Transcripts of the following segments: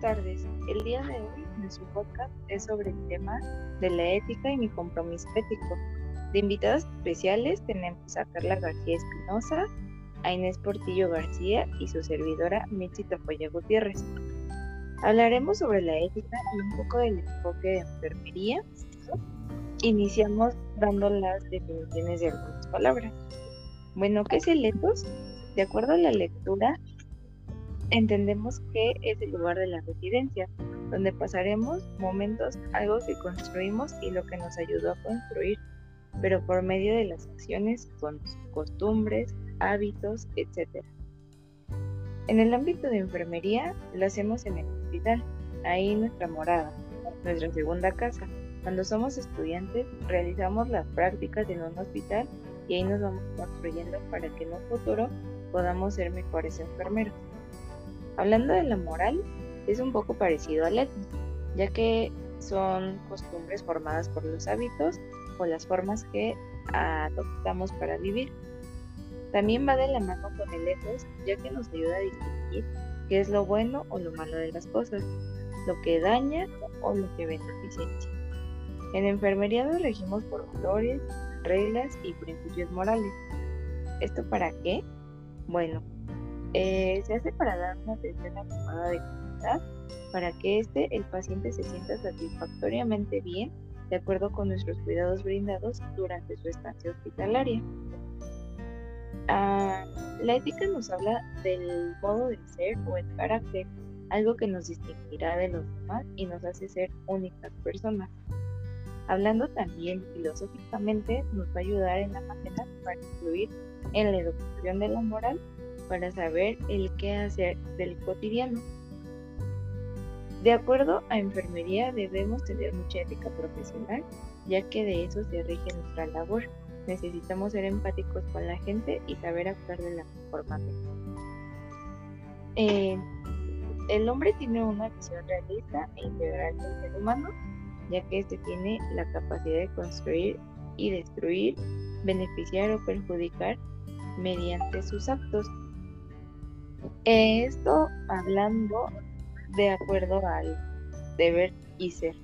tardes. El día de hoy nuestro podcast es sobre el tema de la ética y mi compromiso ético. De invitadas especiales tenemos a Carla García Espinosa, a Inés Portillo García y su servidora Mitzi Tafoya Gutiérrez. Hablaremos sobre la ética y un poco del enfoque de enfermería. Iniciamos dando las definiciones de algunas palabras. Bueno, ¿qué es el ethos? De acuerdo a la lectura, entendemos que es el lugar de la residencia, donde pasaremos momentos, algo que construimos y lo que nos ayudó a construir, pero por medio de las acciones, costumbres, hábitos, etc. En el ámbito de enfermería, lo hacemos en el hospital, ahí nuestra morada, nuestra segunda casa. Cuando somos estudiantes, realizamos las prácticas en un hospital y ahí nos vamos construyendo para que en un futuro podamos ser mejores enfermeros. Hablando de la moral, es un poco parecido al ético, ya que son costumbres formadas por los hábitos o las formas que adoptamos para vivir. También va de la mano con el ethos, ya que nos ayuda a distinguir qué es lo bueno o lo malo de las cosas, lo que daña o lo que beneficia. En enfermería nos regimos por valores, reglas y principios morales. ¿Esto para qué? Bueno, eh, se hace para dar una atención adecuada de calidad para que este, el paciente se sienta satisfactoriamente bien de acuerdo con nuestros cuidados brindados durante su estancia hospitalaria. Ah, la ética nos habla del modo de ser o el carácter, algo que nos distinguirá de los demás y nos hace ser únicas personas. Hablando también filosóficamente, nos va a ayudar en la manera para influir en la educación de la moral para saber el qué hacer del cotidiano. De acuerdo a enfermería debemos tener mucha ética profesional, ya que de eso se rige nuestra labor. Necesitamos ser empáticos con la gente y saber actuar de la mejor manera. Eh, el hombre tiene una visión realista e integral del ser humano, ya que éste tiene la capacidad de construir y destruir, beneficiar o perjudicar mediante sus actos. Esto hablando de acuerdo al deber y ser.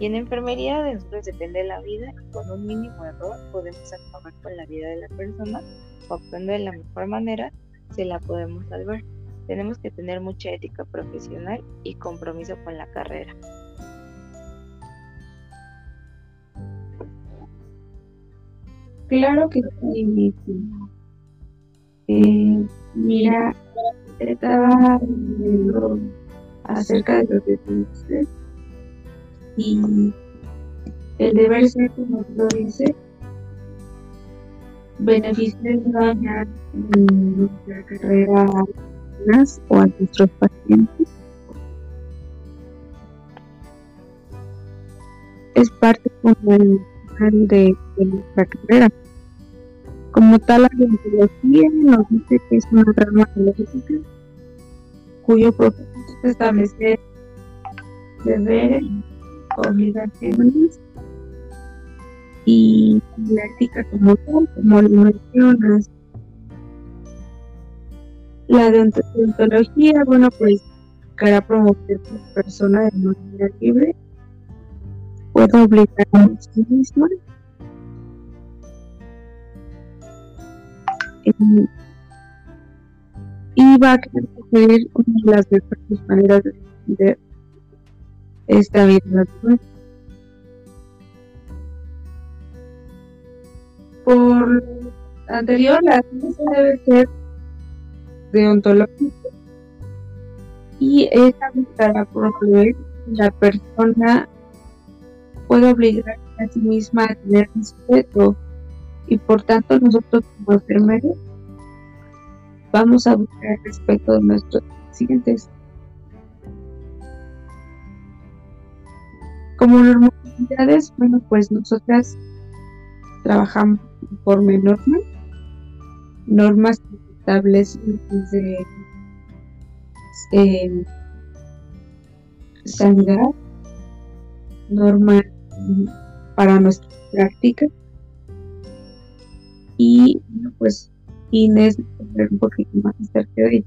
Y en enfermería de nosotros depende la vida y con un mínimo error podemos acabar con la vida de la persona o actuando de la mejor manera se la podemos salvar. Tenemos que tener mucha ética profesional y compromiso con la carrera. Claro que sí. Eh, mira, estaba acerca de lo que dice y el deber ser, como lo dice, beneficia dañar nuestra carrera a las o a nuestros pacientes. Es parte fundamental de, de nuestra carrera. Como tal, la biología nos dice que es una rama biológica cuyo propósito es establecer deberes, obligaciones y la ética como tal, como lo mencionas. La deontología, bueno, pues para promover que la persona de manera libre pueda obligar a sí misma y va a querer una de las mejores maneras de entender esta vida Por anterior, la ciencia debe ser deontológica y esa para promover la persona puede obligar a sí misma a tener respeto y por tanto nosotros como enfermeros vamos a buscar el respeto de nuestros pacientes. Como normalidades, bueno, pues nosotras trabajamos conforme normas, normas que establecen desde eh, sanidad, normas para nuestra práctica y bueno, pues Inés un poquito más acerca de ella.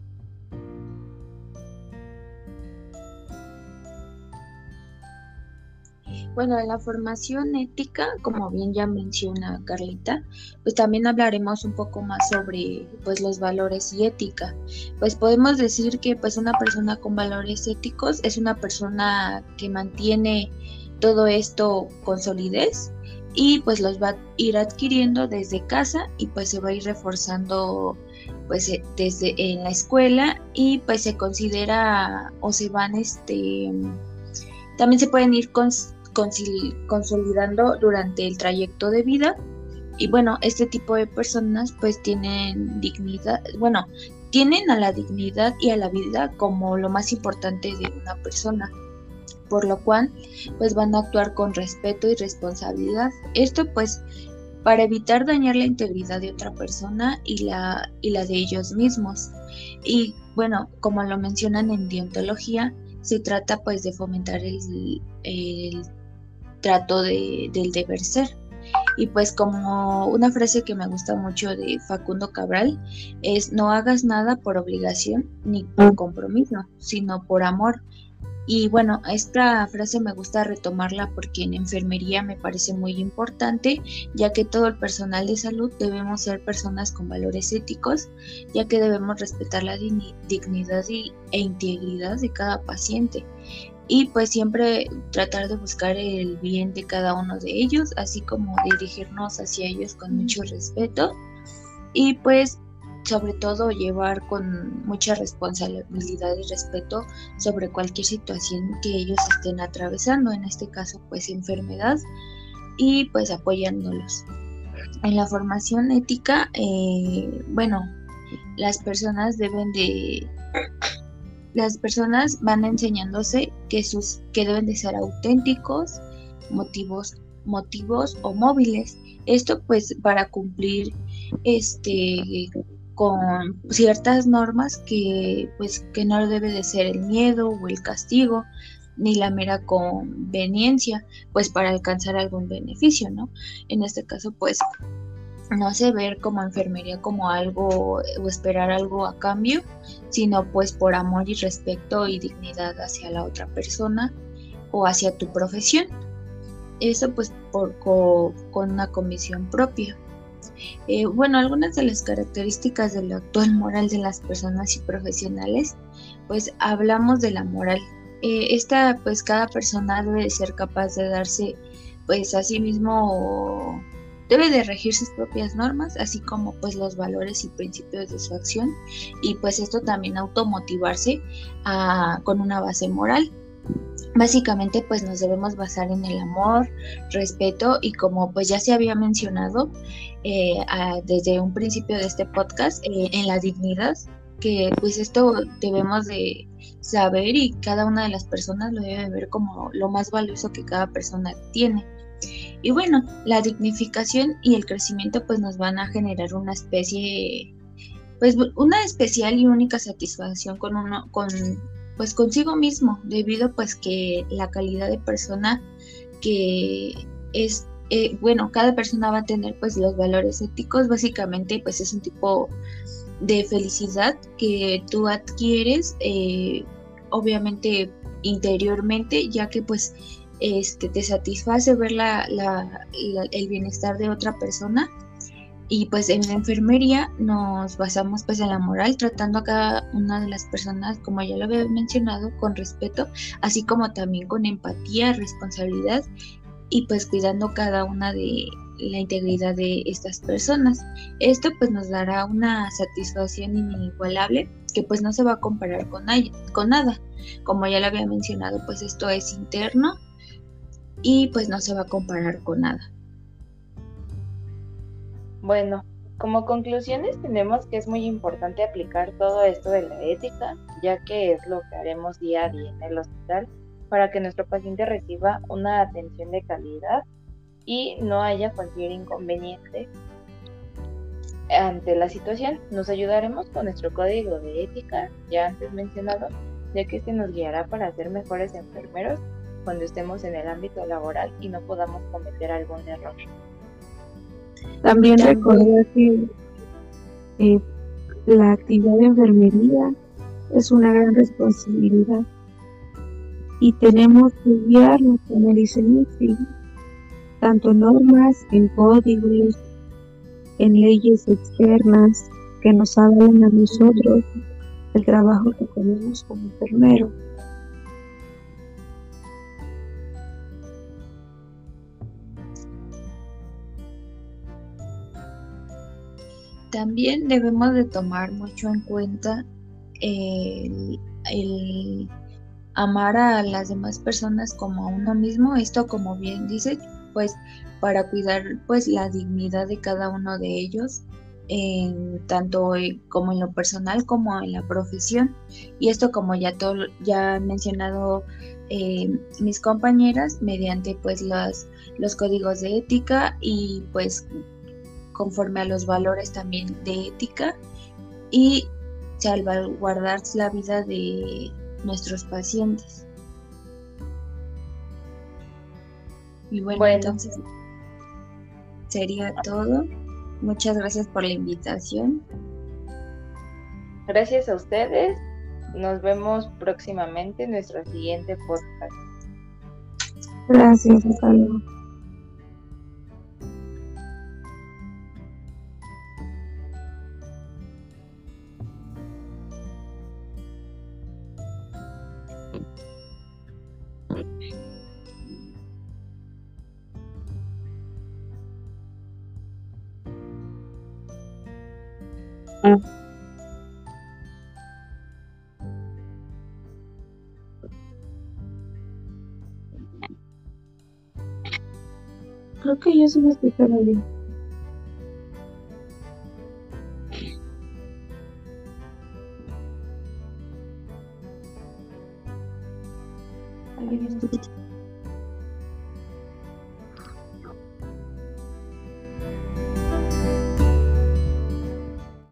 Bueno, en la formación ética, como bien ya menciona Carlita, pues también hablaremos un poco más sobre pues los valores y ética. Pues podemos decir que pues una persona con valores éticos es una persona que mantiene todo esto con solidez y pues los va a ir adquiriendo desde casa y pues se va a ir reforzando pues eh, desde en la escuela y pues se considera o se van este también se pueden ir con consolidando durante el trayecto de vida. Y bueno, este tipo de personas pues tienen dignidad, bueno, tienen a la dignidad y a la vida como lo más importante de una persona, por lo cual pues van a actuar con respeto y responsabilidad. Esto pues para evitar dañar la integridad de otra persona y la, y la de ellos mismos. Y bueno, como lo mencionan en deontología, se trata pues de fomentar el, el trato de, del deber ser. Y pues como una frase que me gusta mucho de Facundo Cabral es no hagas nada por obligación ni por compromiso, sino por amor. Y bueno, esta frase me gusta retomarla porque en enfermería me parece muy importante, ya que todo el personal de salud debemos ser personas con valores éticos, ya que debemos respetar la dignidad e integridad de cada paciente. Y pues siempre tratar de buscar el bien de cada uno de ellos, así como dirigirnos hacia ellos con mucho respeto. Y pues sobre todo llevar con mucha responsabilidad y respeto sobre cualquier situación que ellos estén atravesando, en este caso pues enfermedad y pues apoyándolos. En la formación ética, eh, bueno, las personas deben de las personas van enseñándose que sus que deben de ser auténticos, motivos motivos o móviles. Esto pues para cumplir este con ciertas normas que pues que no debe de ser el miedo o el castigo ni la mera conveniencia pues para alcanzar algún beneficio, ¿no? En este caso pues no sé, ver como enfermería como algo o esperar algo a cambio, sino pues por amor y respeto y dignidad hacia la otra persona o hacia tu profesión. Eso pues por, con, una comisión propia. Eh, bueno, algunas de las características del actual moral de las personas y profesionales, pues hablamos de la moral. Eh, esta pues cada persona debe ser capaz de darse pues a sí mismo debe de regir sus propias normas, así como pues los valores y principios de su acción y pues esto también automotivarse a, con una base moral. Básicamente pues nos debemos basar en el amor, respeto y como pues ya se había mencionado eh, desde un principio de este podcast, eh, en la dignidad, que pues esto debemos de saber y cada una de las personas lo debe ver como lo más valioso que cada persona tiene. Y bueno, la dignificación y el crecimiento pues nos van a generar una especie, pues una especial y única satisfacción con uno, con pues consigo mismo, debido pues que la calidad de persona que es, eh, bueno, cada persona va a tener pues los valores éticos, básicamente pues es un tipo de felicidad que tú adquieres, eh, obviamente interiormente, ya que pues este, te satisface ver la, el bienestar de otra persona. Y pues en la enfermería nos basamos pues en la moral, tratando a cada una de las personas, como ya lo había mencionado, con respeto, así como también con empatía, responsabilidad y pues cuidando cada una de la integridad de estas personas. Esto pues nos dará una satisfacción inigualable que pues no se va a comparar con, con nada. Como ya lo había mencionado, pues esto es interno y pues no se va a comparar con nada. Bueno, como conclusiones tenemos que es muy importante aplicar todo esto de la ética, ya que es lo que haremos día a día en el hospital para que nuestro paciente reciba una atención de calidad y no haya cualquier inconveniente ante la situación. Nos ayudaremos con nuestro código de ética, ya antes mencionado, ya que este nos guiará para ser mejores enfermeros cuando estemos en el ámbito laboral y no podamos cometer algún error. También recordar que eh, la actividad de enfermería es una gran responsabilidad y tenemos que guiarnos, como dice Lucy, tanto normas, en códigos, en leyes externas que nos hablan a nosotros el trabajo que tenemos como enfermero. También debemos de tomar mucho en cuenta el, amar a las demás personas como a uno mismo. Esto, como bien dice, pues para cuidar pues la dignidad de cada uno de ellos, en, tanto como en lo personal como en la profesión. Y esto, como ya todo, ya han mencionado eh, mis compañeras, mediante pues los, los códigos de ética y pues conforme a los valores también de ética y salvaguardar la vida de nuestros pacientes. Y bueno, entonces sería todo. Muchas gracias por la invitación. Gracias a ustedes. Nos vemos próximamente en nuestro siguiente podcast. Gracias, hasta luego. Creo que yo sí me escuchaba bien.